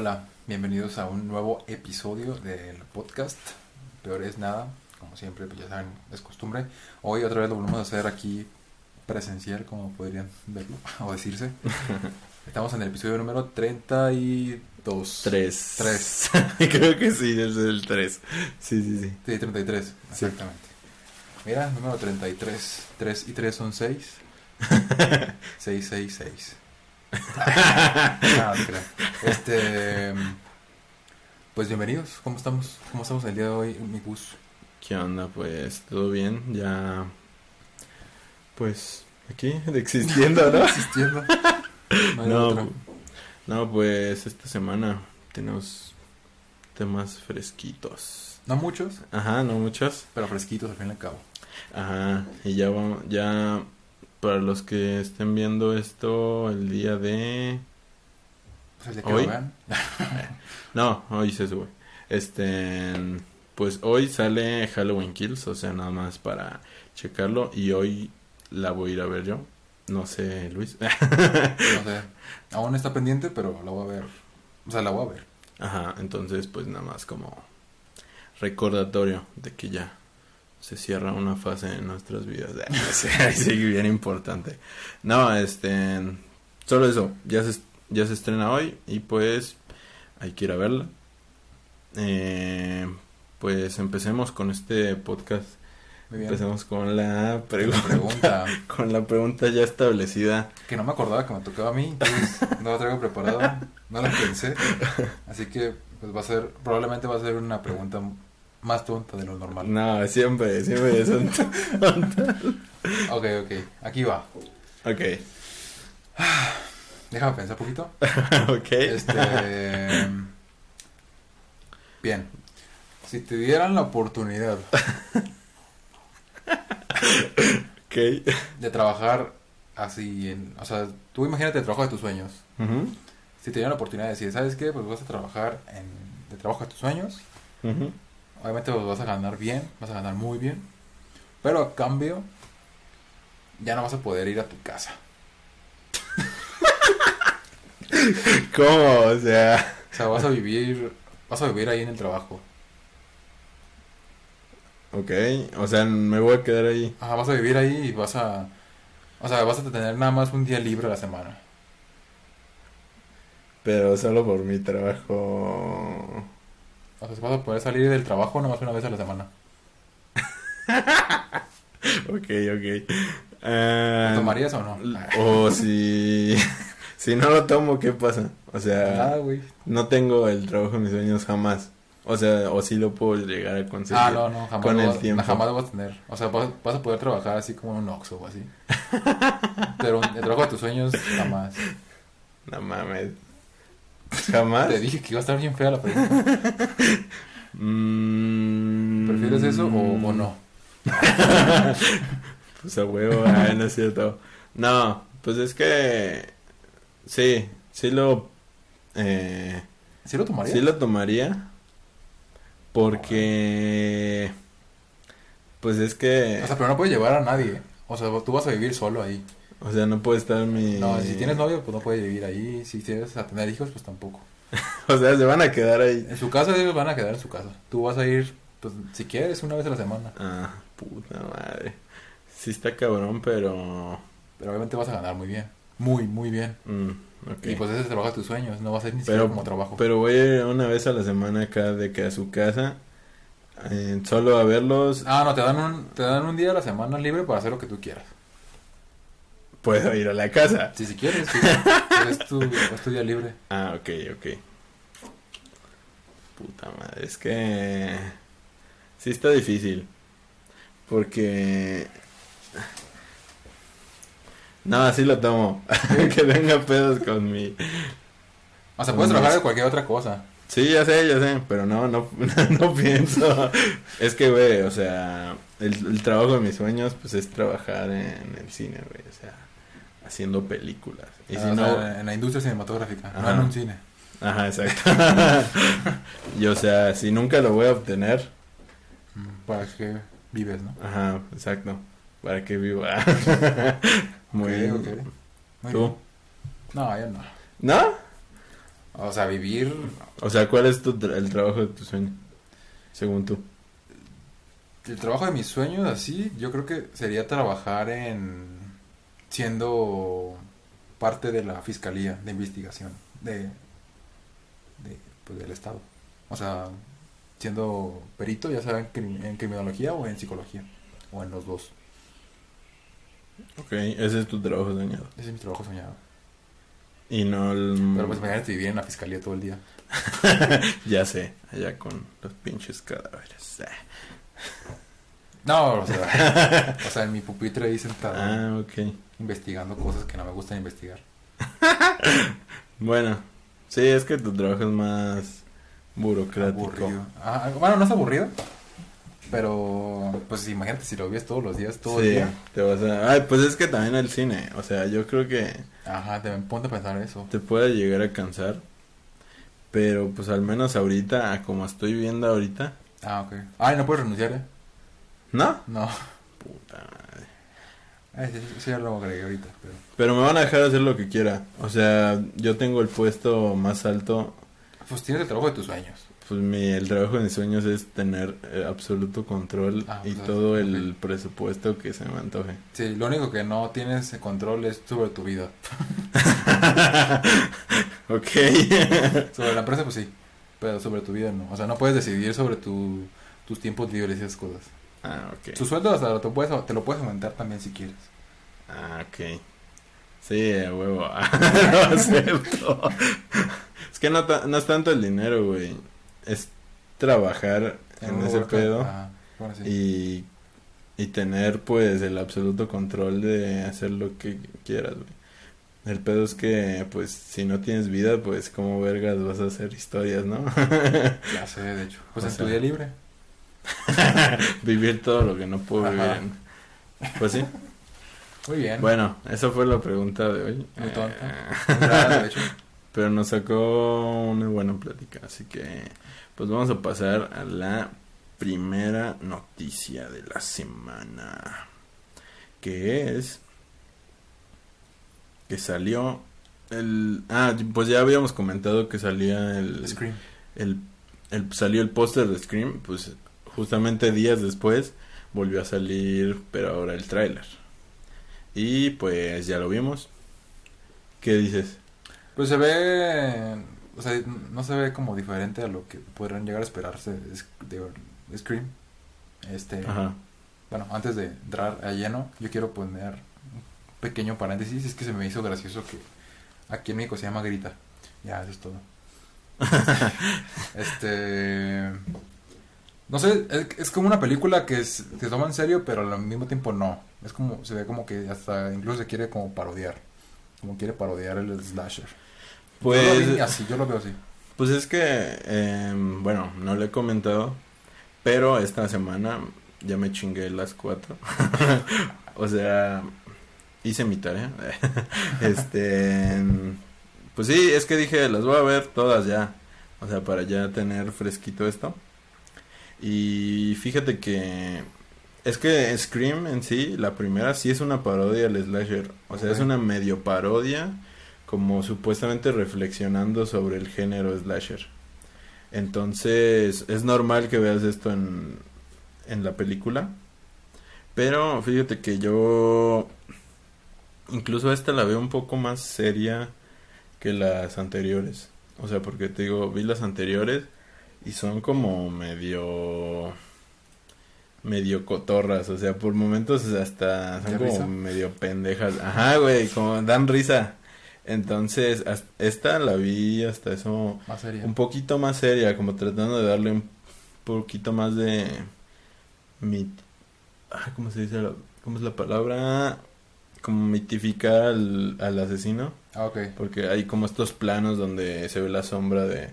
Hola, bienvenidos a un nuevo episodio del podcast. Peor es nada, como siempre, pues ya saben, es costumbre. Hoy otra vez lo volvemos a hacer aquí presencial, como podrían verlo o decirse. Estamos en el episodio número 32. 3. 3. Creo que sí, es el 3. Sí, sí, sí. Sí, 33, exactamente. Mira, número 33. 3 y 3 son 6. 6, 6, 6. No, no creo. Este. Pues bienvenidos. ¿Cómo estamos? ¿Cómo estamos el día de hoy, mi bus? ¿Qué onda? Pues todo bien, ya. Pues aquí, existiendo, ¿no? Existiendo. No, No, no, pues esta semana tenemos temas fresquitos. No muchos, Ajá, no muchos. pero fresquitos al fin y al cabo. Ajá, y ya vamos, ya para los que estén viendo esto el día de... Pues el día que ¿Hoy? lo vean. No, hoy se sube. Este, pues hoy sale Halloween Kills, o sea, nada más para checarlo y hoy la voy a ir a ver yo. No sé, Luis. No sé. Aún está pendiente, pero la voy a ver. O sea, la voy a ver. Ajá, entonces pues nada más como recordatorio de que ya se cierra una fase en nuestras vidas. sí, sí, bien importante. No, este, solo eso, ya se, ya se estrena hoy y pues hay que ir a verla. Eh, pues empecemos con este podcast. Muy bien. Empecemos con la La pregunta. pregunta Con la pregunta ya establecida. que no me acordaba que me tocaba a mí, entonces no la traigo preparada, no la pensé. Así que pues va a ser, probablemente va a ser una pregunta más tonta de lo normal. No, siempre, siempre es un... Ok, ok, aquí va. Ok, Déjame pensar un poquito. ok. Este. Bien. Si te dieran la oportunidad Ok. de trabajar así en. O sea, tú imagínate el trabajo de tus sueños. Si te dieran la oportunidad de decir, ¿sabes qué? Pues vas a trabajar en de trabajo de tus sueños. ujú. Obviamente pues, vas a ganar bien, vas a ganar muy bien. Pero a cambio, ya no vas a poder ir a tu casa. ¿Cómo? O sea, O sea, vas a vivir, vas a vivir ahí en el trabajo. ok, o sea, me voy a quedar ahí. Ajá, vas a vivir ahí y vas a... O sea, vas a tener nada más un día libre a la semana. Pero solo por mi trabajo. O sea, vas a poder salir del trabajo nada más una vez a la semana. Ok, ok. Ah, ¿Lo tomarías o no? O si. Si no lo tomo, ¿qué pasa? O sea, güey. no tengo el trabajo de mis sueños jamás. O sea, o sí lo puedo llegar a conseguir. Ah, no, no, jamás, con el vas- tiempo. jamás lo vas a tener. O sea, vas, vas a poder trabajar así como en un Oxxo o así. Pero el trabajo de tus sueños, jamás. No mames. ¿Jamás? Te dije que iba a estar bien fea la pregunta. Mm, ¿Prefieres eso o, o no? Pues a huevo, ay, no es cierto. No, pues es que sí, sí lo eh, ¿Sí lo tomarías? sí lo tomaría porque pues es que O sea, pero no puedes llevar a nadie. O sea, tú vas a vivir solo ahí. O sea, no puede estar mi No, si tienes novio, pues no puedes vivir ahí. Si quieres a tener hijos, pues tampoco. o sea, se van a quedar ahí. En su casa ellos van a quedar en su casa. Tú vas a ir, pues si quieres, una vez a la semana. Ah, puta madre. Sí está cabrón, pero Pero obviamente vas a ganar muy bien. Muy, muy bien. mm, ok. Y pues ese es el trabajo de tus sueños. No va a ser ni siquiera como trabajo. pero voy a ir una vez a la semana acá de que a su casa, eh, solo a verlos, Ah, no, te dan, un, te dan un día a la semana libre para hacer lo que tú quieras. Puedo ir a la casa. Si, si quieres, sí. es, tu, es tu día libre. Ah, ok, ok. Puta madre, es que sí está difícil. Porque... No, así lo tomo. que tenga pedos con mi... O sea, puedes trabajar de cualquier otra cosa. Sí, ya sé, ya sé, pero no, no, no pienso. Es que, güey, o sea, el, el trabajo de mis sueños, pues es trabajar en el cine, güey, o sea, haciendo películas. Y Ah, si o no, sea, en la industria cinematográfica, no en un cine. ajá, exacto. y o sea, si nunca lo voy a obtener, Mm, Para que vives, ¿no? ajá, exacto, para que viva. Muy Ok, bien. ok. Muy ¿Tú? bien. No, yo no. ¿No? O sea, vivir. O sea, ¿cuál es tu tra- el trabajo de tu sueño? Según tú. El trabajo de mis sueños, así, yo creo que sería trabajar en. Siendo parte de la fiscalía de investigación de. de pues, del Estado. O sea, siendo perito, ya sea en, crim- en criminología o en psicología. O en los dos. Ok, ese es tu trabajo soñado. Ese es mi trabajo soñado. Y no el... Pero pues imagínate vivir en la fiscalía todo el día. Ya sé, allá con los pinches cadáveres. No, o sea, o sea, en mi pupitre ahí sentado, Ah, ok. investigando cosas que no me gustan investigar. Bueno, sí, es que tu trabajo es más burocrático. Aburrido. Ah, bueno, no es aburrido, pero pues imagínate si lo ves todos los días, todo sí, el día. te vas a... Ay, pues es que también el cine, o sea, yo creo que Ajá, te ponte a pensar eso. te puede llegar a cansar, pero pues al menos ahorita, como estoy viendo ahorita, Ah, ok. Ay, no puedes renunciar, ¿eh? ¿No? No. Puta madre. Ay, sí, sí, ya lo agregué ahorita, pero... Pero me van a dejar hacer lo que quiera, o sea, yo tengo el puesto más alto, Pues tienes el trabajo de tus sueños. pues mi, el trabajo de mis sueños es tener eh, absoluto control Ah, y pues, todo el presupuesto que se me antoje. Sí, lo único que no tienes control es sobre tu vida. ok. Sobre la empresa, pues sí, pero sobre tu vida no. O sea, no puedes decidir sobre tu, tus tiempos libres y esas cosas. Ah, ok. Tu sueldo hasta te, puedes, te lo puedes aumentar también si quieres. Ah, ok. Sí, a huevo. lo acepto. es que no, es tanto el dinero, güey. Es trabajar en ese pedo Ajá, bueno, sí. y, y tener, pues, el absoluto control de hacer lo que quieras, güey. El pedo es que, pues, si no tienes vida, pues, como vergas vas a hacer historias, ¿no? Ya sé, de hecho. Pues O en sea, tu día libre. Vivir todo lo que no puedo Ajá. vivir. en- Pues sí. Muy bien. Bueno, esa fue la pregunta de hoy. Muy tonta. Eh, rara, de hecho. Pero nos sacó una buena plática, así que pues vamos a pasar a la primera noticia de la semana, que es que salió el ah pues ya habíamos comentado que salía el Scream. el, el- salió el póster de Scream, pues justamente días después volvió a salir, pero ahora el tráiler. Y pues ya lo vimos. ¿Qué dices? Pues se ve. O sea, no se ve como diferente a lo que podrán llegar a esperarse de, de Scream. Este. Ajá. Bueno, antes de entrar a lleno, yo quiero poner un pequeño paréntesis. Es que se me hizo gracioso que aquí en México se llama Grita. Ya, eso es todo. este. No sé, es, es como una película que es- se toma en serio, pero al mismo tiempo no. Es como, se ve como que hasta incluso se quiere como parodiar. Como quiere parodiar el slasher. yo lo vi Pues, así, yo lo veo así. pues es que, em, bueno, no lo he comentado, pero esta semana ya me chingué las cuatro. o sea, hice mi tarea. este, em, pues sí, es que dije, las voy a ver todas ya. O sea, para ya tener fresquito esto. Y fíjate que es que Scream en sí, la primera sí es una parodia al slasher. O sea, es una medio parodia, como supuestamente reflexionando sobre el género slasher. Entonces, es normal que veas esto en, en la película. Pero fíjate que yo incluso esta la veo un poco más seria que las anteriores. O sea, porque te digo, vi las anteriores y son como medio medio cotorras, o sea, por momentos hasta son ¿De como risa? medio pendejas. Ajá, güey, como dan risa. Entonces, esta la vi hasta eso Más seria. un poquito más seria, como tratando de darle un poquito más de mit ah, ¿cómo se dice? la- ¿Cómo es la palabra? Como mitificar al, al asesino, Ah, ok. porque hay como estos planos donde se ve la sombra de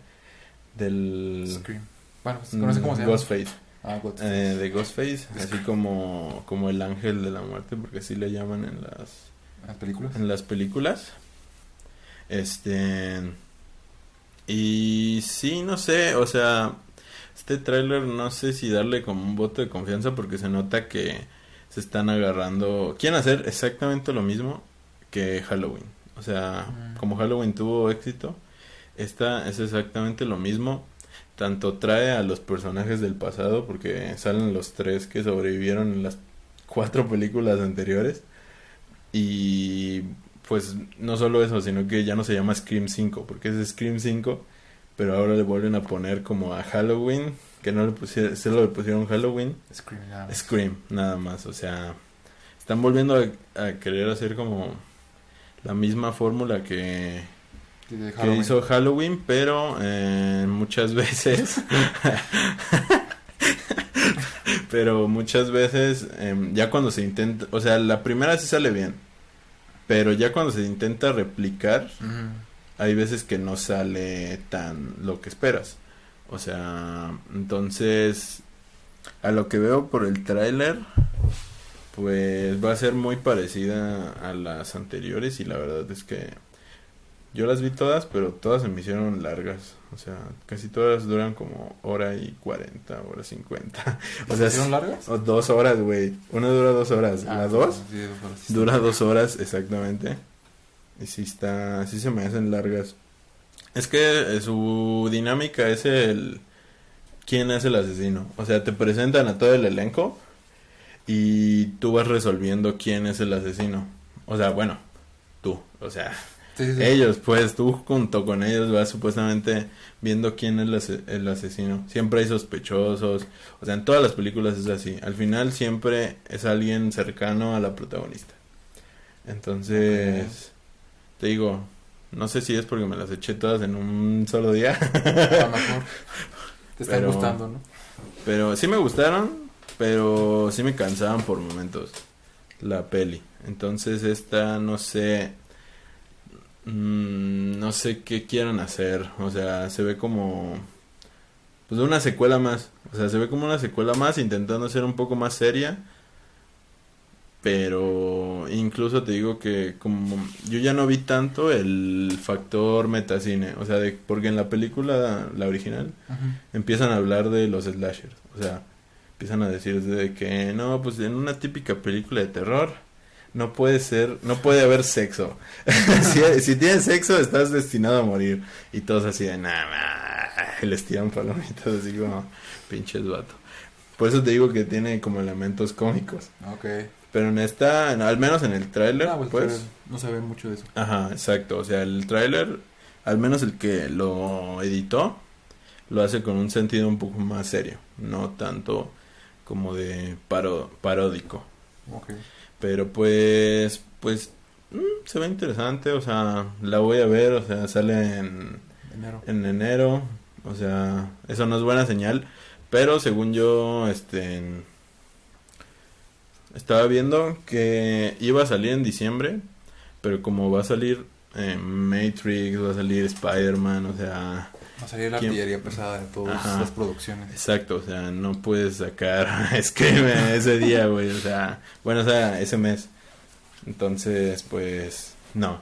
del Scream. Bueno, pues, no sé cómo se llama. Ghostface, Ah, Ghostface. eh, de Ghostface, así como como el ángel de la muerte, porque así le llaman en las ¿Las películas? en las películas. Este. Y sí, no sé, o sea, este tráiler no sé si darle como un voto de confianza porque se nota que se están agarrando. Quieren hacer exactamente lo mismo que Halloween. O sea, Mm. como Halloween tuvo éxito, Esta es exactamente lo mismo. Tanto trae a los personajes del pasado, porque salen los tres que sobrevivieron en las cuatro películas anteriores. Y pues no solo eso, sino que ya no se llama Scream 5, porque es Scream 5, pero ahora le vuelven a poner como a Halloween, que no le pusieron, se lo pusieron Halloween. Scream, nada más. Scream, nada más, o sea, están volviendo a, a querer hacer como la misma fórmula que, de que hizo Halloween, pero eh, muchas veces, pero muchas veces, em, ya cuando se intenta, o sea, la primera sí sale bien, pero ya cuando se intenta replicar, hay veces que no sale tan lo que esperas. O sea, entonces, a lo que veo por el tráiler, pues va a ser muy parecida a las anteriores y la verdad es que yo las vi todas, pero todas se me hicieron largas. O sea, casi todas duran como hora y cuarenta, hora cincuenta. O sea, ¿Hicieron es- largas? o dos horas, güey. Una dura dos horas. Ah, ¿La dos? sí, Dura dos horas exactamente. Y sí está, sí se me hacen largas. Es que eh, su dinámica es el quién es el asesino. O sea, te presentan a todo el elenco y tú vas resolviendo quién es el asesino. O sea, bueno, tú, o sea, Sí, sí, sí. ellos, pues tú junto con ellos vas supuestamente viendo quién es el, ase- el asesino. Siempre hay sospechosos. O sea, en todas las películas es así. Al final siempre es alguien cercano a la protagonista. Entonces, te digo, no sé si es porque me las eché todas en un solo día. A lo mejor. Te están Pero- gustando, ¿no? Pero sí me gustaron, pero sí me cansaban por momentos la peli. Entonces esta no sé, mm, no sé qué quieran hacer. O sea, se ve como pues una secuela más. O sea, se ve como una secuela más intentando ser un poco más seria. Pero incluso te digo que como yo ya no vi tanto el factor metacine, o sea, de, porque en la película, la original, empiezan a hablar de los slashers. O sea, empiezan a decir de que no, pues en una típica película de terror no puede ser, no puede haber sexo. si, si tienes sexo estás destinado a morir. Y todos así de nada, les tiran palomitas así como pinches vato. Por eso te digo que tiene como elementos cómicos. Ok. Pero en esta, al menos en el tráiler, Ah, pues, pues, no se ve mucho de eso. Ajá, exacto. O sea, el tráiler, al menos el que lo editó, lo hace con un sentido un poco más serio, no tanto como de paro paródico. Ok. Pero pues, pues, mm, se ve interesante, o sea, la voy a ver, o sea, sale en, Enero. en enero, o sea, eso no es buena señal, pero según yo, este, estaba viendo que iba a salir en diciembre, pero como va a salir eh, Matrix, va a salir Spider-Man, o sea, Va a salir la artillería pesada de todas Ajá. las producciones. exacto, o sea, no puedes sacar Scream ese día, güey, o sea, bueno, o sea, ese mes. Entonces, pues, no.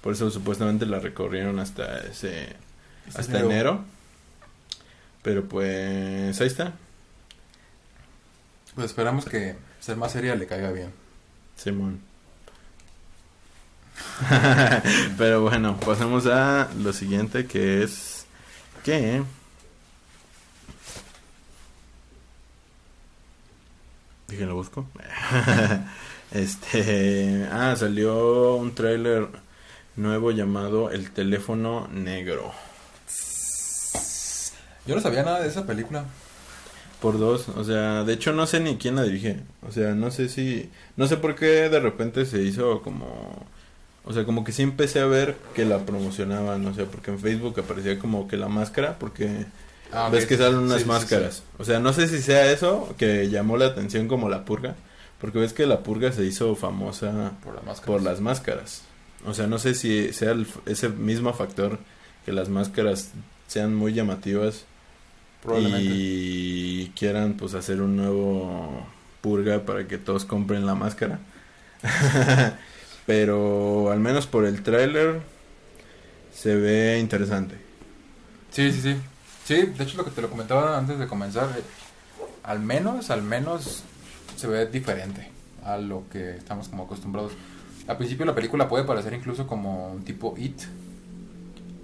Por eso supuestamente la recorrieron hasta ese hasta enero. Pero pues ahí está, Pues esperamos que ser más seria le caiga bien. Simón. Pero bueno, pasemos a lo siguiente que es que Dije, lo busco. este, ah, salió un tráiler nuevo llamado El teléfono negro. Yo no sabía nada de esa película. Por dos, o sea, de hecho no sé ni quién la dirige. O sea, no sé si. No sé por qué de repente se hizo como. O sea, como que sí empecé a ver que la promocionaban. O sea, porque en Facebook aparecía como que la máscara. Porque Ah, ves que salen Sí, unas sí, sí, máscaras. O sea, no sé si sea eso que llamó la atención como la purga. Porque ves que la purga se hizo famosa. Por las máscaras. por las máscaras. O sea, no sé si sea el- ese mismo factor que las máscaras sean muy llamativas Probablemente. y quieran pues hacer un nuevo purga para que todos compren la máscara. Pero al menos por el tráiler se ve interesante. Sí, sí, sí. Sí, de hecho lo que te lo comentaba antes de comenzar, eh, al menos, al menos se ve diferente a lo que estamos como acostumbrados. Al principio la película puede parecer incluso como un tipo It,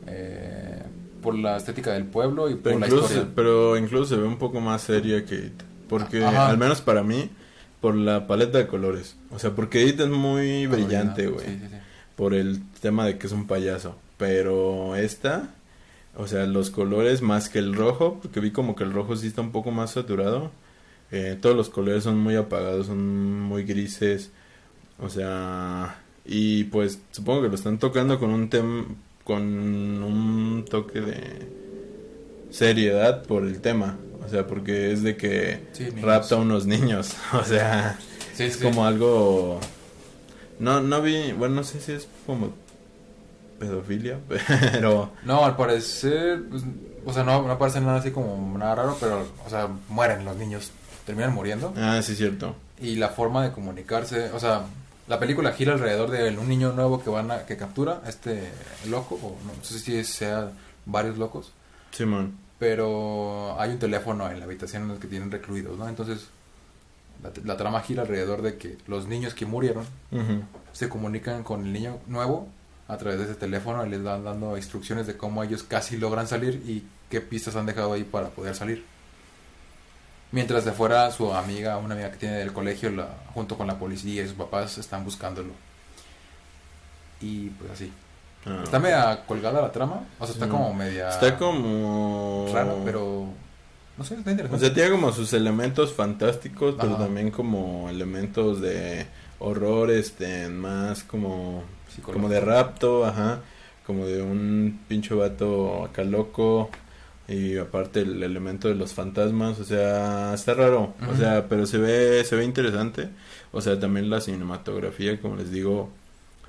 eh, por la estética del pueblo y por la historia. pero incluso se ve un poco más seria que It. Porque, Ajá. al menos para mí, por la paleta de colores. O sea, porque It es muy brillante, güey. Sí, sí, sí. Por el tema de que es un payaso. Pero esta, o sea, los colores más que el rojo, porque vi como que el rojo sí está un poco más saturado. Eh, todos los colores son muy apagados, son muy grises. O sea, y pues supongo que lo están tocando con un tem con un toque de seriedad por el tema. O sea, porque es de que Sí, rapta a unos niños. O sea, Sí, es sí. como algo no no vi bueno no sé si es como pedofilia pero No, al parecer, pues, o sea, no, no parece nada así como nada raro, pero, o sea, mueren los niños, terminan muriendo. ah sí cierto Y la forma de comunicarse, o sea, la película gira alrededor de un niño nuevo que van a, que captura a este loco, o no sé si sea varios locos, Simón pero hay un teléfono en la habitación en el que tienen recluidos, ¿no? Entonces, la, la trama gira alrededor de que los niños que murieron se comunican con el niño nuevo a través de ese teléfono y les van dando instrucciones de cómo ellos casi logran salir y qué pistas han dejado ahí para poder salir. Mientras de fuera su amiga, una amiga que tiene del colegio, la, junto con la policía y sus papás están buscándolo. Y pues así. Ah, Está media colgada la trama, o sea, está Sí. como media está como rara, pero no sé, está o interesante. sea tiene como sus elementos fantásticos pero también como elementos de horror este más como como de rapto ajá como de un pinche vato acá loco y aparte el elemento de los fantasmas, o sea, está raro, o sea, pero se ve se ve interesante, o sea, también la cinematografía, como les digo,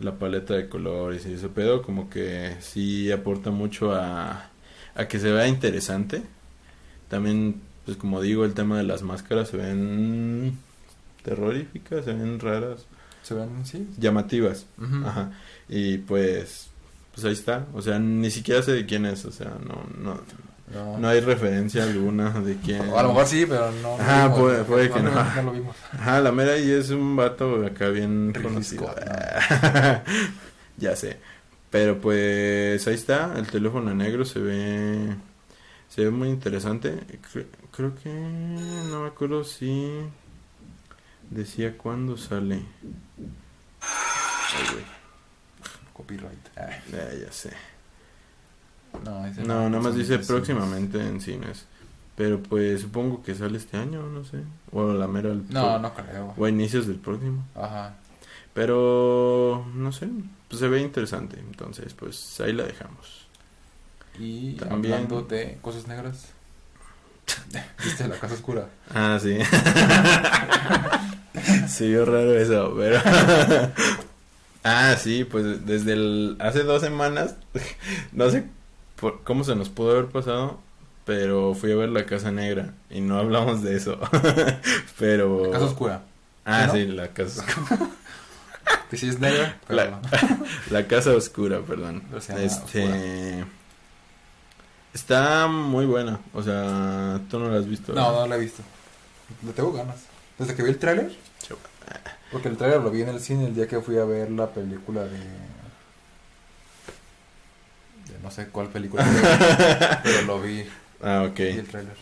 la paleta de colores y ese pedo como que sí aporta mucho a a que se vea interesante. También pues como digo, el tema de las máscaras se ven terroríficas, se ven raras, Se ven, sí. llamativas. Ajá. Y pues, pues ahí está. O sea, ni siquiera sé de quién es. O sea, no, no, No. no hay referencia alguna de quién. O a lo mejor sí, pero no. Ajá, vimos, puede- que no. No lo vimos. Ajá, la mera ahí es un vato acá bien Ridley conocido. Scott, ya sé. Pero pues ahí está. El teléfono negro se ve. Se ve muy interesante. Cre- creo que. No me acuerdo si. Decía cuándo sale. Ay, güey. Copyright. Ah, ya sé. No, ese No, nada más dice próximamente en cines. Pero pues supongo que sale este año, no sé. O la mera. el No, no creo. O a inicios del próximo. Ajá. Pero no sé. Pues se ve interesante. Entonces, pues ahí la dejamos. Y También- hablando de cosas negras. ¿Viste la casa oscura? Ah, sí. Se vio raro eso, pero. ah, sí, pues desde el. Hace dos semanas. No sé por cómo se nos pudo haber pasado. Pero fui a ver la Casa Negra. Y no hablamos de eso. pero. La casa oscura. Ah, ¿no? sí, la casa. Que sí es negra, pero La- La casa oscura, perdón. Este. Está muy buena. O sea, tú no la has visto. No, no la he visto. Le tengo ganas. Desde que vi el tráiler. Porque el tráiler lo vi en el cine el día que fui a ver la película de... no sé cuál película. pero lo vi. Ah, ok. Vi el tráiler.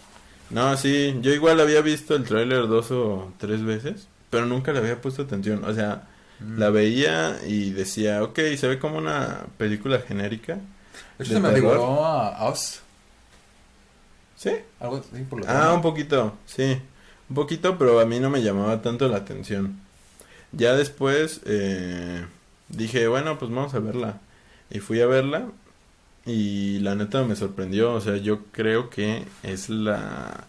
No, sí, yo igual había visto el tráiler dos o tres veces, pero nunca le había puesto atención. O sea, Mm. la veía y decía, ok, se ve como una película genérica. De hecho, se me figuró a Us. Sí. Algo así por la Ah, un poquito, sí. Un poquito, pero a mí no me llamaba tanto la atención. Ya después eh, dije, bueno, pues vamos a verla. Y fui a verla y la neta me sorprendió. O sea, yo creo que es la...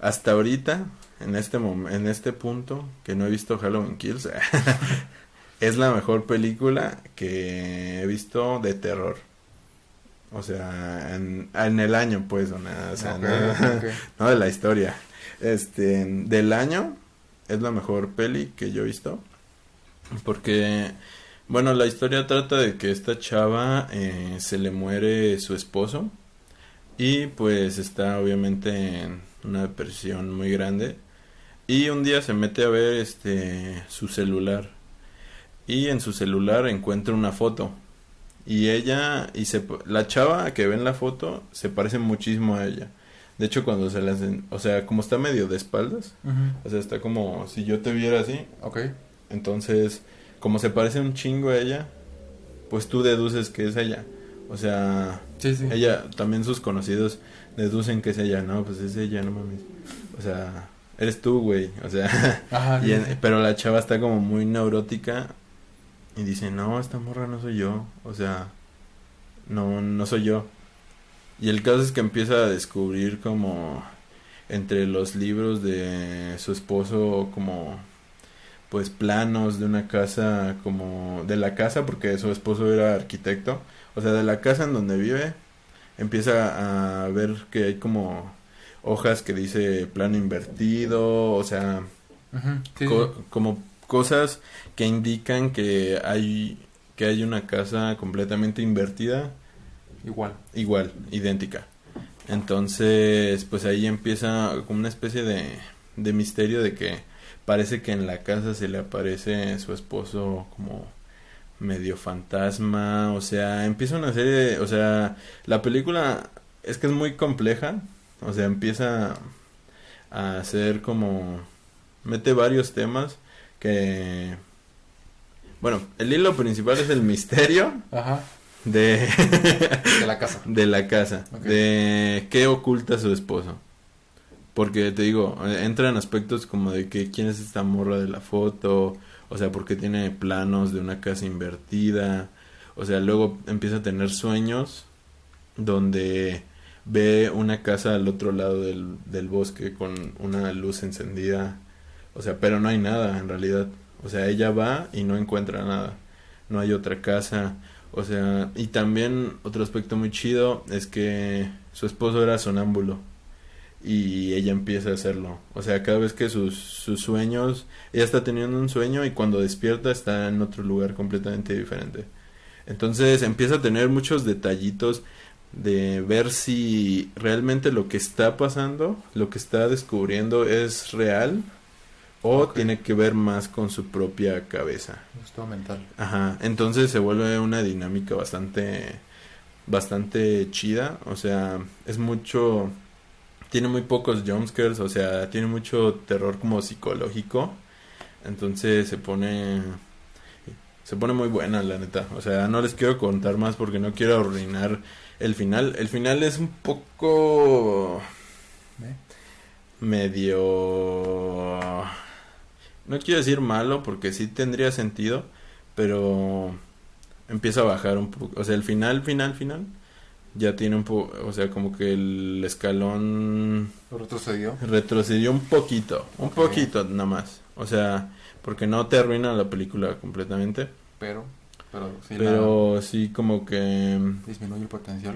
Hasta ahorita, en este, mom- en este punto, que no he visto Halloween Kills, es la mejor película que he visto de terror. O sea, en, en el año, pues, o, nada, o sea, Ok, no- no de la historia. Este, del año es la mejor peli que yo he visto. Porque, bueno, la historia trata de que esta chava eh, se le muere su esposo. Y pues está obviamente en una depresión muy grande. Y un día se mete a ver este su celular. Y en su celular encuentra una foto. Y ella, y se, la chava que ve en la foto se parece muchísimo a ella. De hecho, cuando se la hacen, o sea, como está medio de espaldas, o sea, está como si yo te viera así. Ok. Entonces, como se parece un chingo a ella, pues tú deduces que es ella. O sea, Sí, sí. ella, también sus conocidos deducen que es ella, no, pues es ella, no mames. O sea, eres tú, güey. O sea, Ajá. y sí, en- sí. pero la chava está como muy neurótica y dice, no, esta morra no soy yo. O sea, no, no soy yo. Y el caso es que empieza a descubrir como entre los libros de su esposo como pues planos de una casa como de la casa porque su esposo era arquitecto o sea de la casa en donde vive empieza a ver que hay como hojas que dice plano invertido o sea Ujú, sí, co- sí. como cosas que indican que hay que hay una casa completamente invertida Igual. igual, idéntica. Entonces, pues ahí empieza como una especie de, de misterio de que parece que en la casa se le aparece su esposo como medio fantasma, o sea, empieza una serie, de- o sea, la película es que es muy compleja, o sea, empieza a hacer como mete varios temas que bueno, el hilo principal es el misterio Ajá. de De la casa. de la casa, de qué oculta su esposo. Porque te digo, eh, entran aspectos como de que quién es esta morra de la foto, o sea, porque tiene planos de una casa invertida, o sea, luego empieza a tener sueños donde ve una casa al otro lado del, del bosque con una luz encendida, o sea, pero no hay nada en realidad, o sea, ella va y no encuentra nada, no hay otra casa, o sea, y también otro aspecto muy chido es que su esposo era sonámbulo y ella empieza a hacerlo. O sea, cada vez que sus, sus sueños, ella está teniendo un sueño y cuando despierta está en otro lugar completamente diferente. Entonces empieza a tener muchos detallitos de ver si realmente lo que está pasando, lo que está descubriendo es real o tiene que ver más con su propia cabeza. Gusto mental. Ajá, entonces se vuelve una dinámica bastante bastante chida, o sea, es mucho tiene muy pocos jumpscares, o sea, tiene mucho terror como psicológico. Entonces se pone se pone muy buena, la neta. O sea, no les quiero contar más porque no quiero arruinar el final. El final es un poco ¿Ve? medio no quiero decir malo porque sí tendría sentido, pero empieza a bajar un poco, o sea, el final final final ya tiene un poco, o sea, como que el escalón retrocedió. retrocedió un poquito, un poquito nada más. O sea, porque no te arruina la película completamente, Pero. Pero sí pero sí como que la disminuye el potencial.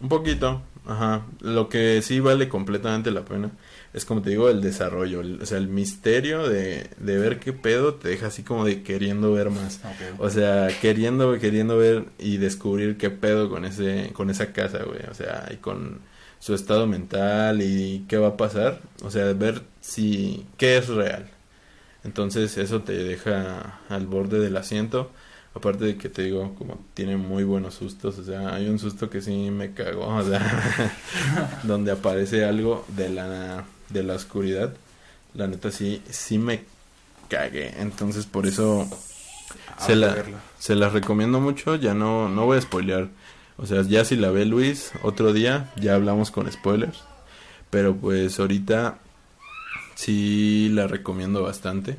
un poquito, ajá. Lo que sí vale completamente la pena es como te digo el desarrollo, el- o sea, el misterio de, de ver qué pedo te deja así como de queriendo ver más. O sea, queriendo, queriendo ver y descubrir qué pedo con ese, con esa casa, güey. O sea, y con su estado mental y qué va a pasar. O sea, ver si, qué es real. Entonces eso te deja al borde del asiento. Aparte de que te digo, como tiene muy buenos sustos. O sea, hay un susto que sí me cagó. O sea, donde aparece algo de la, de la oscuridad. La neta sí, sí me cagué. Entonces por eso se Habrá la- se las recomiendo mucho, ya no, no voy a spoilear. O sea, ya si la ve Luis otro día, ya hablamos con spoilers. Pero pues ahorita sí la recomiendo bastante.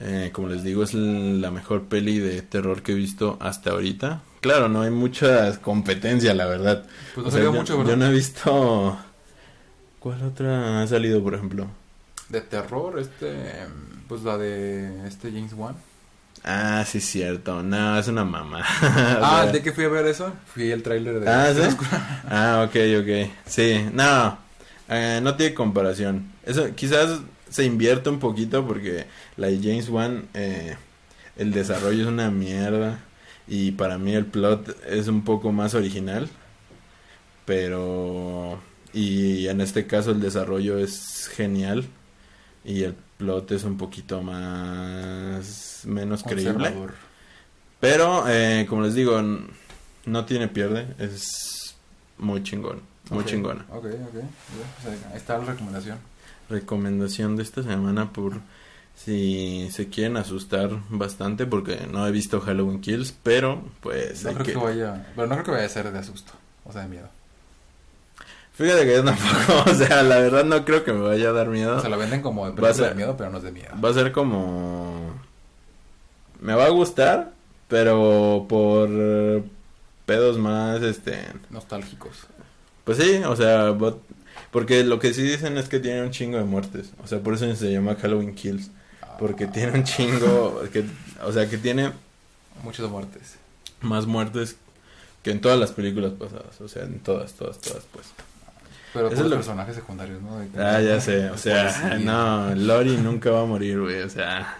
Eh, como les digo, es la mejor peli de terror que he visto hasta ahorita. Claro, no hay mucha competencia, la verdad. Pues no O sea, salió yo, mucho, yo ¿verdad? no he visto... ¿Cuál otra ha salido, por ejemplo? De terror, este. Pues la de este James Wan. Ah, sí, cierto. No, es una mamá. ah, ¿de qué fui a ver eso? Fui el tráiler de. Ah, ¿sí? Ah, ok, ok. Sí, no, eh, no tiene comparación. Eso quizás se invierte un poquito porque la de James Wan, eh, el desarrollo es una mierda y para mí el plot es un poco más original, pero y en este caso el desarrollo es genial y el plot es un poquito más menos creíble. Pero, eh, como les digo, no tiene pierde, es muy chingón, muy chingona. Ok, ok. Pues ahí- está la recomendación. Recomendación de esta semana por si se quieren asustar bastante porque no he visto Halloween Kills, pero pues No creo que... que... vaya... Pero no creo que vaya a ser de asusto. O sea, de miedo. Fíjate que yo tampoco, o sea, la verdad no creo que me vaya a dar miedo. O sea, lo venden como de Va a ser- de miedo, pero no es de miedo. Va a ser como... Me va a gustar, pero por pedos más, este... Nostálgicos. Pues sí, o sea, va- porque lo que sí dicen es que tiene un chingo de muertes. O sea, por eso se llama Halloween Kills. Porque Ah, tiene un chingo, que, o sea, que tiene Muchas muertes. más muertes que en todas las películas pasadas. O sea, en todas, todas, todas, pues. Pero Eso es lo- personajes secundarios, ¿no? De- Ah, ya sé, o sea, no, Lori nunca va a morir, güey, o sea...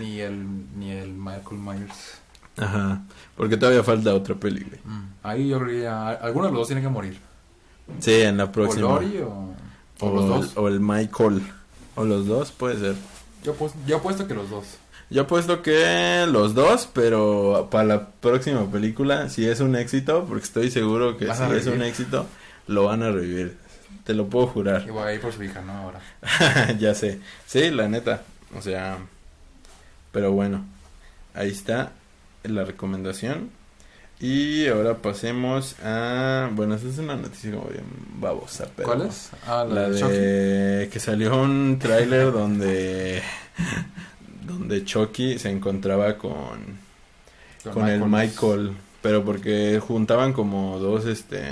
Ni el, ni el Michael Myers. Ajá, porque todavía falta otra peli, güey. Ahí yo ya... Alguno de los dos tiene que morir. Sí, en la próxima. O Lori o... O O, los dos. o el Michael. O los dos, puede ser. Yo, pues, yo apuesto que los dos. Yo apuesto que los dos, pero para la próxima película, si es un éxito, porque estoy seguro que si a es un revivir. éxito, lo van a revivir. Te lo puedo jurar. Y voy a ir por su hija, ¿no? Ahora. ya sé. Sí, la neta. O sea, pero bueno, ahí está la recomendación. Y ahora pasemos a... Bueno, esta es una noticia como bien babosa, pero... ¿Cuál es? Ah, la, La de Chucky. de que salió un tráiler donde donde Chucky se encontraba con con el Michael, pero porque juntaban como dos este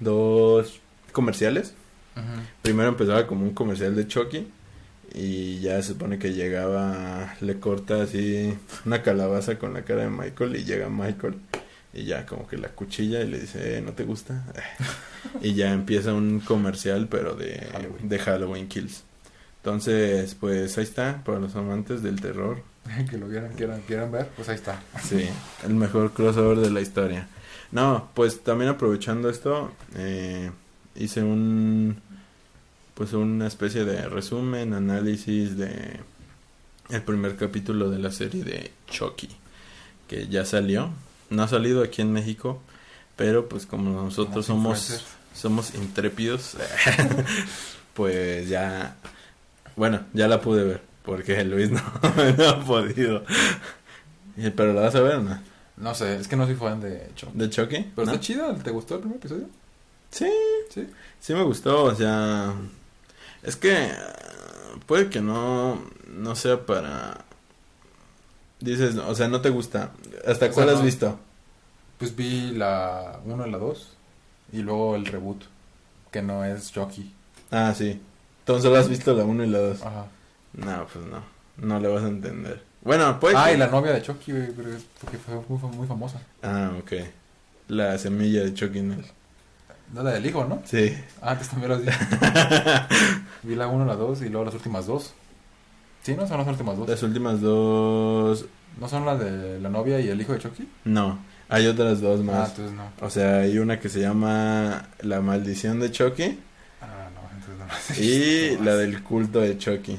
dos comerciales. Primero empezaba como un comercial de Chucky y ya se supone que llegaba le corta así una calabaza con la cara de Michael y llega Michael y ya como que la cuchilla y le dice, "Eh, ¿no te gusta?" y ya empieza un comercial pero de Halloween. de Halloween Kills. Entonces, pues ahí está para los amantes del terror. que lo quieran, quieran, quieran ver, pues ahí está. Sí, el mejor crossover de la historia. No, pues también aprovechando esto, eh, hice un, pues una especie de resumen, análisis de el primer capítulo de la serie de Chucky, que ya salió. No ha salido aquí en México, pero pues como nosotros somos, somos intrépidos, pues ya, bueno, ya la pude ver, porque Luis no, no ha podido. Y- Pero la vas a ver o no? No sé, es que no soy fan de Chucky. ¿De Chucky? Pero ¿No? está chido, ¿te gustó el primer episodio? Sí, Sí. sí me gustó, o sea, es que eh, puede que no, no sea para... Dices, o sea, no te gusta. ¿Hasta O sea, cuál has no. visto? Pues vi la 1 y la 2 y luego el reboot, que no es Chucky. Ah, sí. Entonces has visto la 1 y la 2. Ajá. No, pues no, no le vas a entender. Bueno, pues... Ah, y la novia de Chucky, porque fue muy, muy famosa. Ah, ok. La semilla de Chucky Nell. No la del hijo, ¿no? Sí. Ah, antes también lo vi. vi la 1, la 2 y luego las últimas dos. Sí, ¿no? Son las últimas dos. Las últimas dos... ¿No son las de la novia y el hijo de Chucky? No, hay otras dos Ah, más. entonces no. O sea, hay una que se llama La maldición de Chucky Ah, no, entonces no. he y visto la más. del culto de Chucky.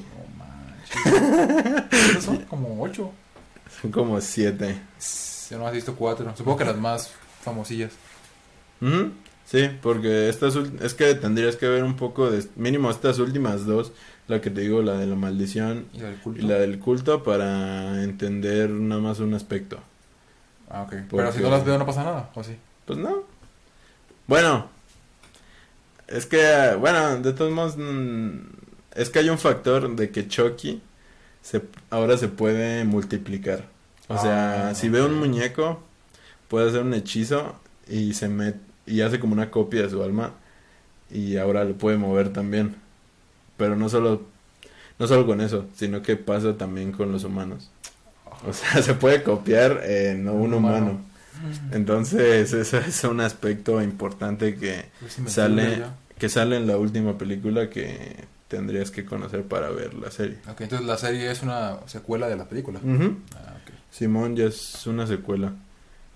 No son como ocho. Son como siete. Yo no he visto cuatro. Supongo que las más famosillas. Ujú, Sí, porque estas es que tendrías que ver un poco de mínimo estas últimas dos, la que te digo, la de la maldición Y la del culto. y la del culto para entender nada más un aspecto. Ah, ok. Pero si no las veo no pasa nada, ¿o sí? Pues no. Bueno, es que, bueno, de todos modos, mm, es que hay un factor de que Chucky se, ahora se puede multiplicar. O sea, Ah, si ve un muñeco, puede hacer un hechizo y se mete y hace como una copia de su alma y ahora lo puede mover también. Pero no solo no solo con eso, sino que pasa también con los humanos. O sea, se puede copiar en un Un humano. Entonces, eso es un aspecto importante que, Pues Sale- que sale en la última película que tendrías que conocer para ver la serie. Ok, entonces la serie es una secuela de la película. Ah. Simón ya es una secuela.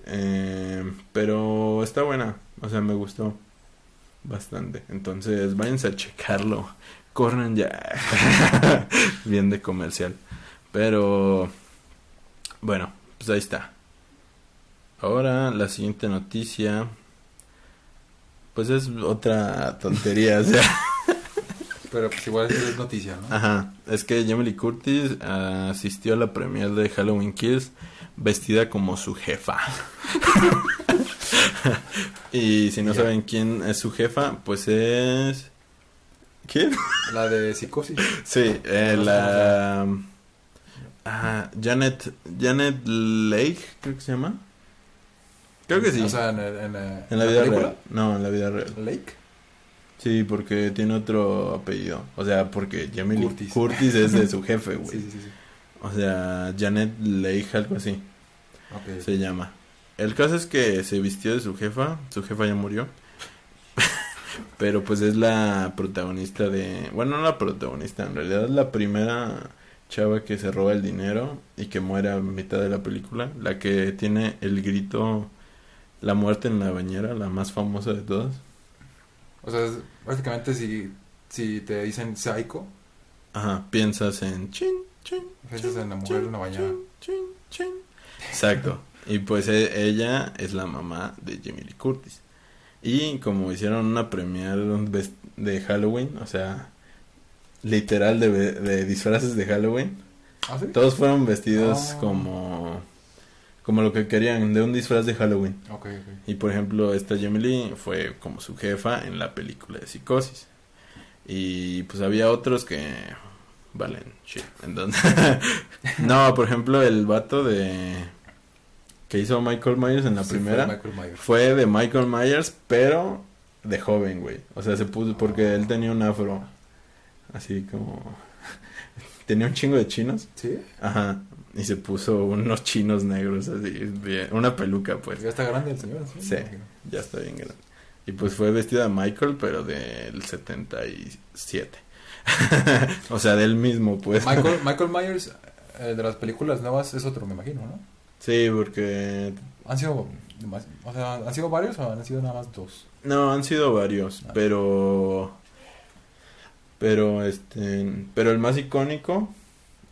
Eh, pero está buena. O sea, me gustó bastante. Entonces, váyanse a checarlo. Corren ya. Bien de comercial. Pero, bueno, pues ahí está. Ahora la siguiente noticia, pues es otra tontería, o sea, Pero pues igual es noticia, ¿no? ajá, es que Jamie Curtis asistió a la premier de Halloween Kills vestida como su jefa. y si no saben quién es su jefa, pues es... ¿Quién? La de psicosis. Sí, eh, la... ah, Janet, Janet Lake, creo que se llama. Creo que sí. O sea, en, el- en la, en la vida película, real. No, en la vida real. Lake. Sí, porque tiene otro apellido. O sea, porque Jamie Curtis. Curtis. es de su jefe, güey. Sí, sí, sí. sí. O sea, Janet Lake, algo así se llama. El caso es que se vistió de su jefa. Su jefa ya murió. Pero pues es la protagonista de... Bueno, no la protagonista, en realidad es la primera chava que se roba el dinero y que muere a mitad de la película. La que tiene el grito, la muerte en la bañera, la más famosa de todas. O sea, es- básicamente si, si te dicen psycho, Ajá, piensas en chin, chin, piensas en la mujer de una bañera. chin, chin. Exacto. Y pues e- ella es la mamá de Jamie Lee Curtis. Y como hicieron una premiere de Halloween, o sea, literal de, de disfraces de Halloween, ¿Ah, sí? todos fueron vestidos Ah. como como lo que querían de un disfraz de Halloween. Y por ejemplo, esta Jamie Lee fue como su jefa en la película de Psicosis. Y pues había otros que valen shit. Entonces, no, por ejemplo, el vato de que hizo Michael Myers en la Sí, fue primera Michael Myers. fue de Michael Myers, pero de joven, güey. O sea, se puso porque él tenía un afro así como tenía un chingo de chinos. ¿Sí? Ajá. Y se puso unos chinos negros así, una peluca pues. Ya está grande el señor, ¿sí? Sí. Ya está bien grande. Y pues fue vestida de Michael, pero del 77. o sea, del mismo, pues. Michael, Michael Myers, eh, de las películas nuevas, es otro, me imagino, ¿no? Sí, porque... ¿Han sido, o sea, ¿han sido varios o han sido nada más dos? No, han sido varios, Ah. pero... Pero, este... Pero el más icónico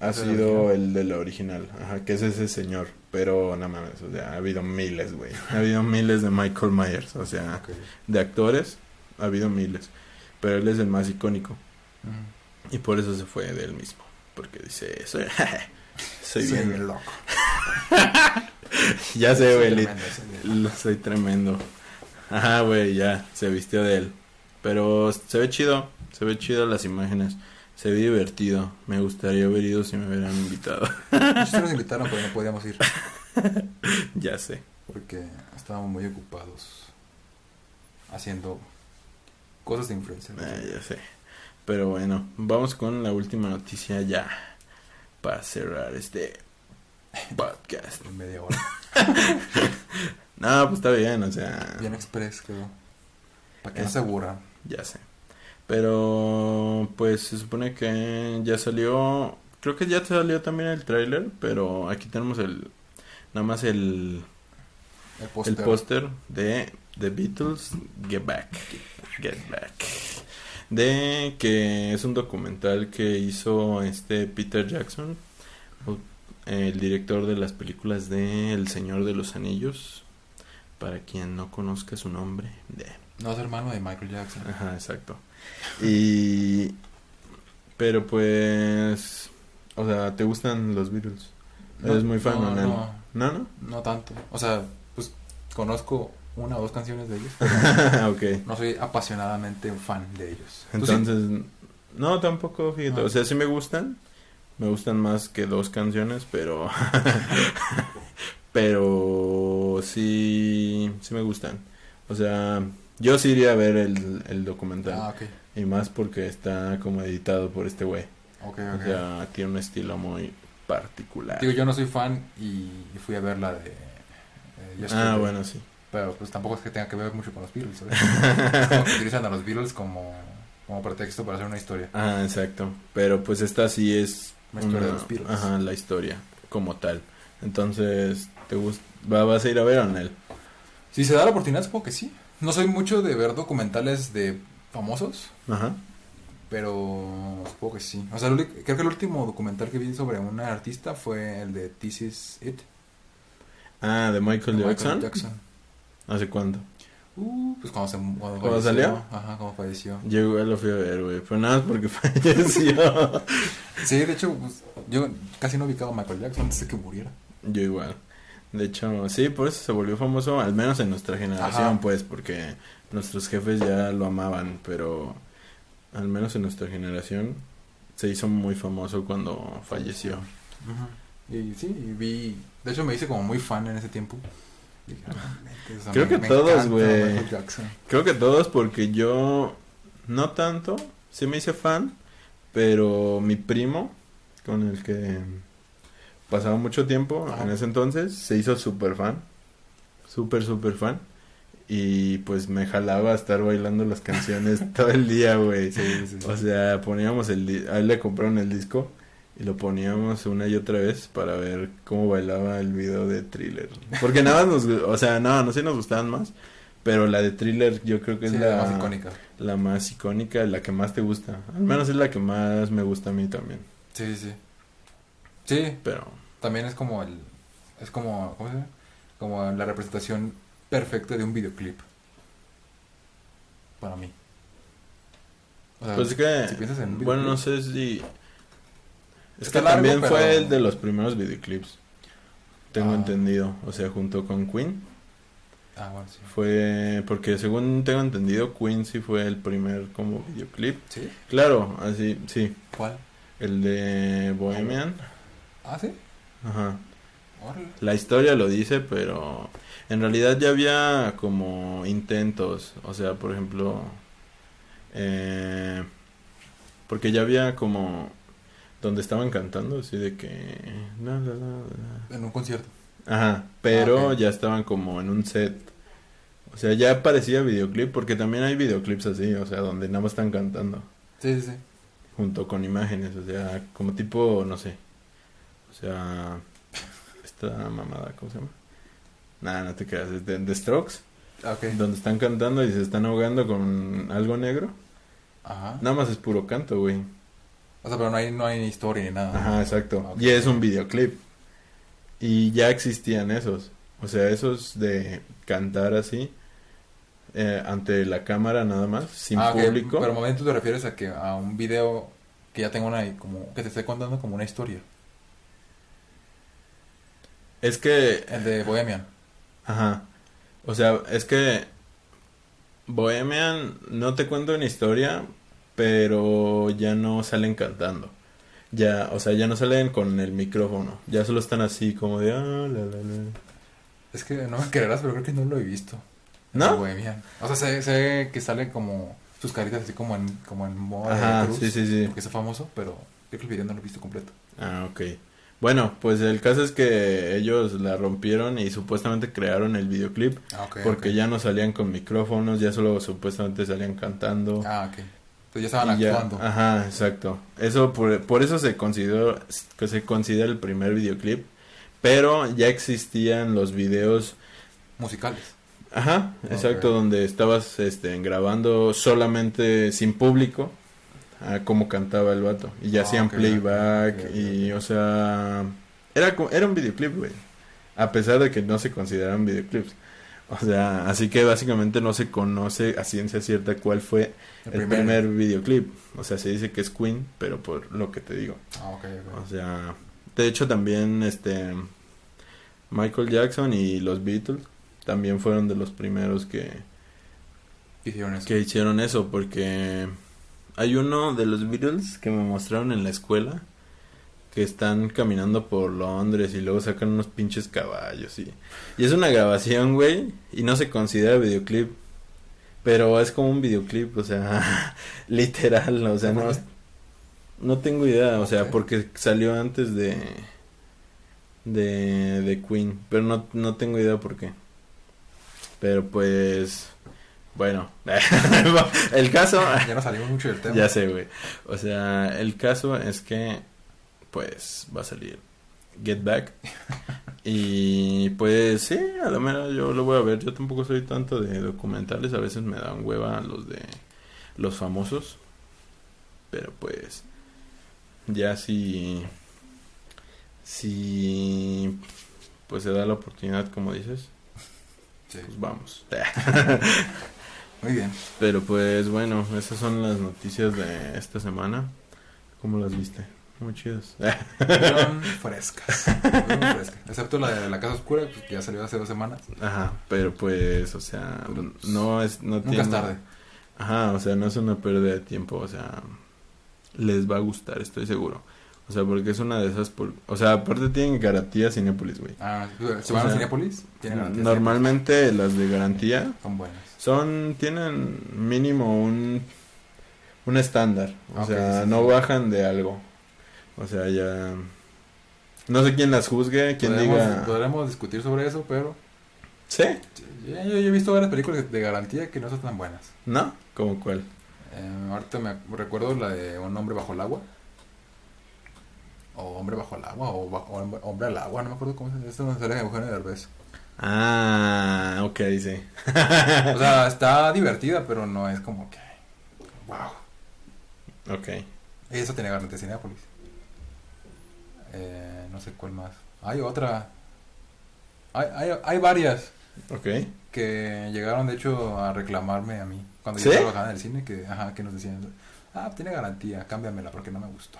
ha ¿Es el sido original? el de la original. Ajá, que es ese señor. Pero, no mames, o sea, ha habido miles, güey. Ha habido miles de Michael Myers, o sea... De actores, ha habido miles. Pero él es el más icónico. Mm. Y por eso se fue de él mismo. Porque dice, soy, soy Soy bien. loco. Ya sé, güey. tremendo, soy Soy tremendo. Ajá, güey, ya. Se vistió de él. Pero se ve chido. Se ve chido las imágenes. Se ve divertido. Me gustaría haber ido si me hubieran invitado. Muchos nos invitaron, pero no podíamos ir. ya sé. Porque estábamos muy ocupados haciendo cosas de influencer. Ah, ya sé. Pero bueno, vamos con la última noticia ya. Para cerrar este podcast. En media hora. No, pues está bien, o sea. Bien express quedó. Para que no se. Ya sé. Pero pues se supone que ya salió, creo que ya salió también el tráiler, pero aquí tenemos el nada más el El póster. de The Beatles Get Back. Get Back. De que es un documental que hizo este Peter Jackson, el director de las películas de El Señor de los Anillos. Para quien no conozca su nombre, de No es hermano de Michael Jackson. Ajá, exacto. Y. Pero pues. O sea, ¿te gustan los Beatles? ¿Eres muy fan no, o no? no, ¿No, no? no tanto. O sea, pues conozco una o dos canciones de ellos, pero ok. no soy apasionadamente fan de ellos. Entonces. No, tampoco, fíjate. Ah. O sea, sí me gustan. Me gustan más que dos canciones, pero. pero sí. Sí me gustan. O sea, yo sí iría a ver el, el documental. Ah, ok. Y más porque está como editado por este güey. Ok, O ok. sea, tiene un estilo muy particular. Digo, yo no soy fan y y fui a ver la de... eh, ah, bueno, sí. Pero pues tampoco es que tenga que ver mucho con los Beatles, ¿sabes? Es como que utilizan a los Beatles como, como pretexto para hacer una historia. Ah, exacto. Pero pues esta sí es Una historia de los Beatles. Ajá, la historia como tal. Entonces, ¿te gusta? ¿Va- ¿Vas a ir a ver a él? Si se da la oportunidad, supongo que sí. No soy mucho de ver documentales de famosos, Ajá. pero supongo que sí. O sea, creo que el último documental que vi sobre una artista fue el de This Is It. Ah, de Michael, de Jackson. Jackson. ¿Hace cuánto? Uh, pues cuando, se, cuando, ¿Cuándo falleció. salió? Ajá, cuando falleció. Yo igual lo fui a ver, güey. Pero nada más porque falleció. Sí, de hecho, pues, yo casi no ubicaba a Michael Jackson antes de que muriera. Yo igual. De hecho, sí, por eso se volvió famoso, al menos en nuestra generación, Ajá. pues, porque nuestros jefes ya lo amaban, pero al menos en nuestra generación se hizo muy famoso cuando falleció. Y sí, y vi. De hecho, me hice como muy fan en ese tiempo. "Ah, neta, o sea, Creo me- que me todos, güey. Creo que todos porque yo no tanto, sí me hice fan, pero mi primo, con el que pasaba mucho tiempo Ajá. en ese entonces, se hizo súper fan, súper, súper fan. Y pues me jalaba a estar bailando las canciones todo el día, güey. Sí, sí, sí. O sea, poníamos el... A él le compraron el disco y lo poníamos una y otra vez para ver cómo bailaba el video de Thriller. Porque nada más nos... O sea, no, no sé, nos gustaban más. Pero la de Thriller yo creo que es la más icónica. la más icónica, la que más te gusta. Al menos es la que más me gusta a mí también. Sí, sí. Sí, Pero... también es como el. Es como. ¿Cómo se llama? Como la representación perfecta de un videoclip. Para mí. O sea, Pues es que... si piensas en un bueno, no sé si... Es Está que largo, también pero- fue el de los primeros videoclips. Tengo Ah. entendido. O sea, junto con Queen. Ah, bueno, sí. Fue porque según tengo entendido Queen sí fue el primer como videoclip. ¿Sí? Claro, así, sí. ¿Cuál? El de Bohemian. Ah, sí. Ajá. La historia lo dice, pero en realidad ya había como intentos. O sea, por ejemplo, eh, porque ya había como donde estaban cantando, así de que... la. En un concierto. Ajá, pero Ah, ya estaban como en un set. O sea, ya parecía videoclip, porque también hay videoclips así, o sea, donde nada más están cantando, Sí, sí, sí. junto con imágenes, o sea, como tipo, no sé. Sea, esta mamada, ¿cómo se llama? Nada, no te creas, es de The Strokes, Ah, Ok. donde están cantando y se están ahogando con algo negro. Ajá. Nada más es puro canto, güey. O sea, pero no hay, no hay ni historia ni nada. Ajá, exacto. Y es un videoclip. Y ya existían esos. O sea, esos de cantar así eh, ante la cámara nada más, sin Ah, público. Pero momento te refieres a que a un video que ya tenga una como que te esté contando como una historia. Es que, El de Bohemian. ajá. O sea, es que Bohemian no te cuenta una historia, pero ya no salen cantando. Ya, o sea, ya no salen con el micrófono. Ya solo están así como de... Ah, la, la, la. Es que no me creerás, pero creo que no lo he visto. ¿No? de Bohemian. O sea, sé, sé que salen como sus caritas así como en como en modo de Ajá, cruz, sí, sí, sí. Porque es famoso, pero creo que el video no lo he visto completo. Ah, ok. Bueno, pues el caso es que ellos la rompieron y supuestamente crearon el videoclip Ah, porque ya no salían con micrófonos, ya solo supuestamente salían cantando. Ah, ok. Entonces ya estaban ya- actuando. Ajá, exacto. Eso por, por eso se consideró que se considera el primer videoclip, pero ya existían los videos Musicales. Ajá, Ok. exacto, donde estabas este, grabando solamente sin público a cómo cantaba el vato. Y ya Ah, hacían playback y, o sea, era, era un videoclip, güey. A pesar de que no se consideran videoclips. O sea, así que básicamente no se conoce a ciencia cierta cuál fue el, primer videoclip. O sea, se dice que es Queen, pero por lo que te digo. Ah. O sea, de hecho también este Michael Jackson y los Beatles también fueron de los primeros que, Hicieron eso. que hicieron eso porque hay uno de los Beatles que me mostraron en la escuela que están caminando por Londres y luego sacan unos pinches caballos y, y es una grabación, güey, y no se considera videoclip. Pero es como un videoclip, o sea, literal, o sea, no, no tengo idea, o sea, porque salió antes de de, de Queen, pero no, no tengo idea por qué. Pero pues, bueno, el caso, Ya no salimos mucho del tema. ya sé, güey. O sea, el caso es que, pues, va a salir Get Back. Y pues, sí, a lo menos yo lo voy a ver. Yo tampoco soy tanto de documentales. A veces me dan hueva los de los famosos. Pero pues, ya si. Si. pues se da la oportunidad, como dices, Sí. pues vamos. Muy bien. Pero pues bueno, esas son las noticias de esta semana. ¿Cómo las viste? Muy chidas. Fueron frescas. Fueron frescas. Excepto la de la Casa Oscura, pues, que ya salió hace dos semanas. Ajá, pero pues, o sea, Pero, pues, no es, no Nunca tiene... es tarde. Ajá, o sea, no es una pérdida de tiempo, o sea, les va a gustar, estoy seguro. O sea, porque es una de esas, pol- o sea, aparte tienen garantía Cinépolis, güey. Ah, ¿se O van a? Tienen garantía. Normalmente las de garantía. Son buenas. Son, tienen mínimo un, un estándar, o sea, sí, no sí. bajan de algo. O sea, ya... No sé quién las juzgue, quién Podremos, diga... podremos discutir sobre eso, pero ¿Sí? yo, yo he visto varias películas de garantía que no son tan buenas. ¿No? ¿Cómo cuál? Eh, ahorita me recuerdo la de Un hombre bajo el agua. O Hombre bajo el agua, o, Hombre- al agua, no me acuerdo cómo se Esto no sale de Eugenio Derbez. Ah, ok, sí. O sea, está divertida, pero no es como que. ¡Wow! Ok. Eso tiene garantía Cinepolis. Eh, no sé cuál más. Hay otra. Hay, hay, hay varias Ok. que llegaron, de hecho, a reclamarme a mí. Cuando ¿Sí? yo trabajaba en el cine, que, ajá, que nos decían: Ah, tiene garantía, cámbiamela porque no me gustó.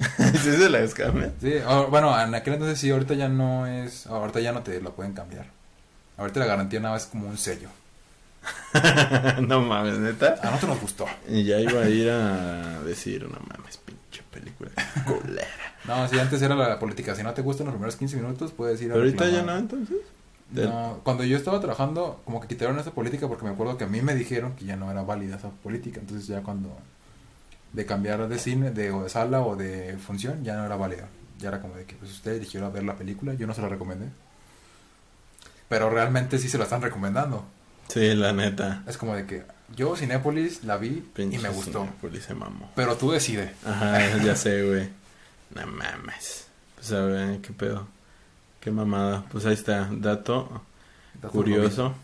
¿Sí se la descambia? Sí, o- bueno, en aquel entonces sí, ahorita ya no es. Ahorita ya no te la pueden cambiar. Ahorita la garantía nada más es como un sello. no mames, neta. A nosotros nos gustó. Y ya iba a ir a decir, no mames, pinche película culera. No, si antes era la política, si no te gustan los primeros 15 minutos, puedes ir a Pero ahorita ya no, entonces. Del- No, cuando yo estaba trabajando, como que quitaron esa política porque me acuerdo que a mí me dijeron que ya no era válida esa política. Entonces ya cuando de cambiar de cine, de, o de sala o de función, ya no era válida. Ya era como de que pues usted eligió a ver la película, yo no se la recomendé. Pero realmente sí se la están recomendando. Sí, la neta. Es como de que yo Cinépolis la vi Pinche y me gustó. Cinépolis se mamó. Pero tú decide. Ajá, ya sé, güey. No mames. Pues a ver, qué pedo. Qué mamada. Pues ahí está, dato Dato curioso.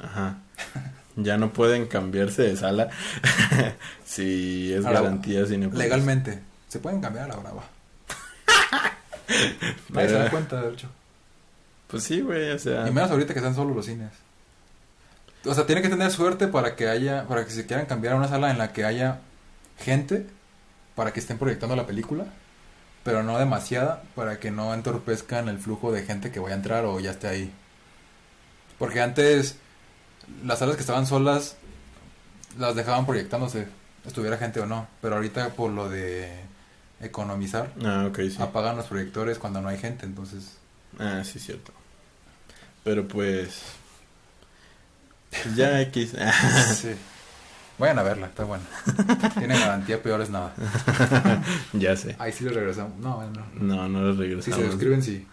Ajá. Ya no pueden cambiarse de sala si es Ahora, garantía Cinépolis. Legalmente, se pueden cambiar a la brava. Nadie se da cuenta, de hecho. Pues sí, güey, o sea. Y menos ahorita que están solo los cines. O sea, tiene que tener suerte para que haya, para que se quieran cambiar a una sala en la que haya gente para que estén proyectando la película, pero no demasiada para que no entorpezcan el flujo de gente que vaya a entrar o ya esté ahí. Porque antes las salas que estaban solas las dejaban proyectándose, estuviera gente o no, pero ahorita por lo de economizar Ah, sí. apagan los proyectores cuando no hay gente, entonces Ah, sí, cierto. Pero pues. pues ya X. Sí. Vayan a verla, está buena. Tiene garantía, peor es nada. ya sé. Ahí sí le regresamos. No, no. No, no les Si regresamos. se suscriben, sí.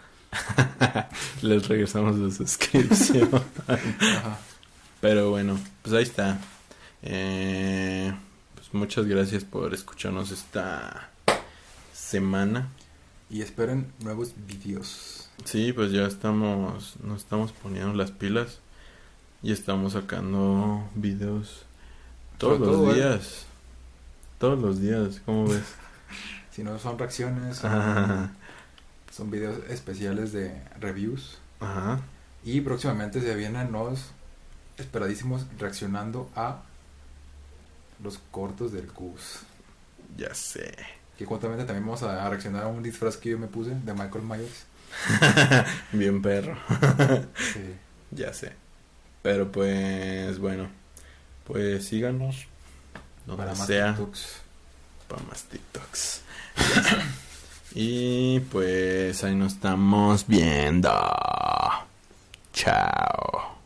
les regresamos la suscripción. Ajá. Pero bueno, pues ahí está. Eh, pues muchas gracias por escucharnos esta semana. Y esperen nuevos videos. Sí, pues ya estamos, nos estamos poniendo las pilas y estamos sacando videos todos los todo, ¿eh? días. Todos los días, ¿cómo ves? Si no son reacciones, son, Ajá. son videos especiales de reviews. Ajá. Y próximamente se vienen los esperadísimos reaccionando a los cortos del Cus. Ya sé. Que justamente también vamos a reaccionar a un disfraz que yo me puse de Michael Myers. Bien perro. Sí. Ya sé. Pero pues bueno, pues síganos donde Para más sea TikToks. para más TikToks. y pues ahí nos estamos viendo. Chao.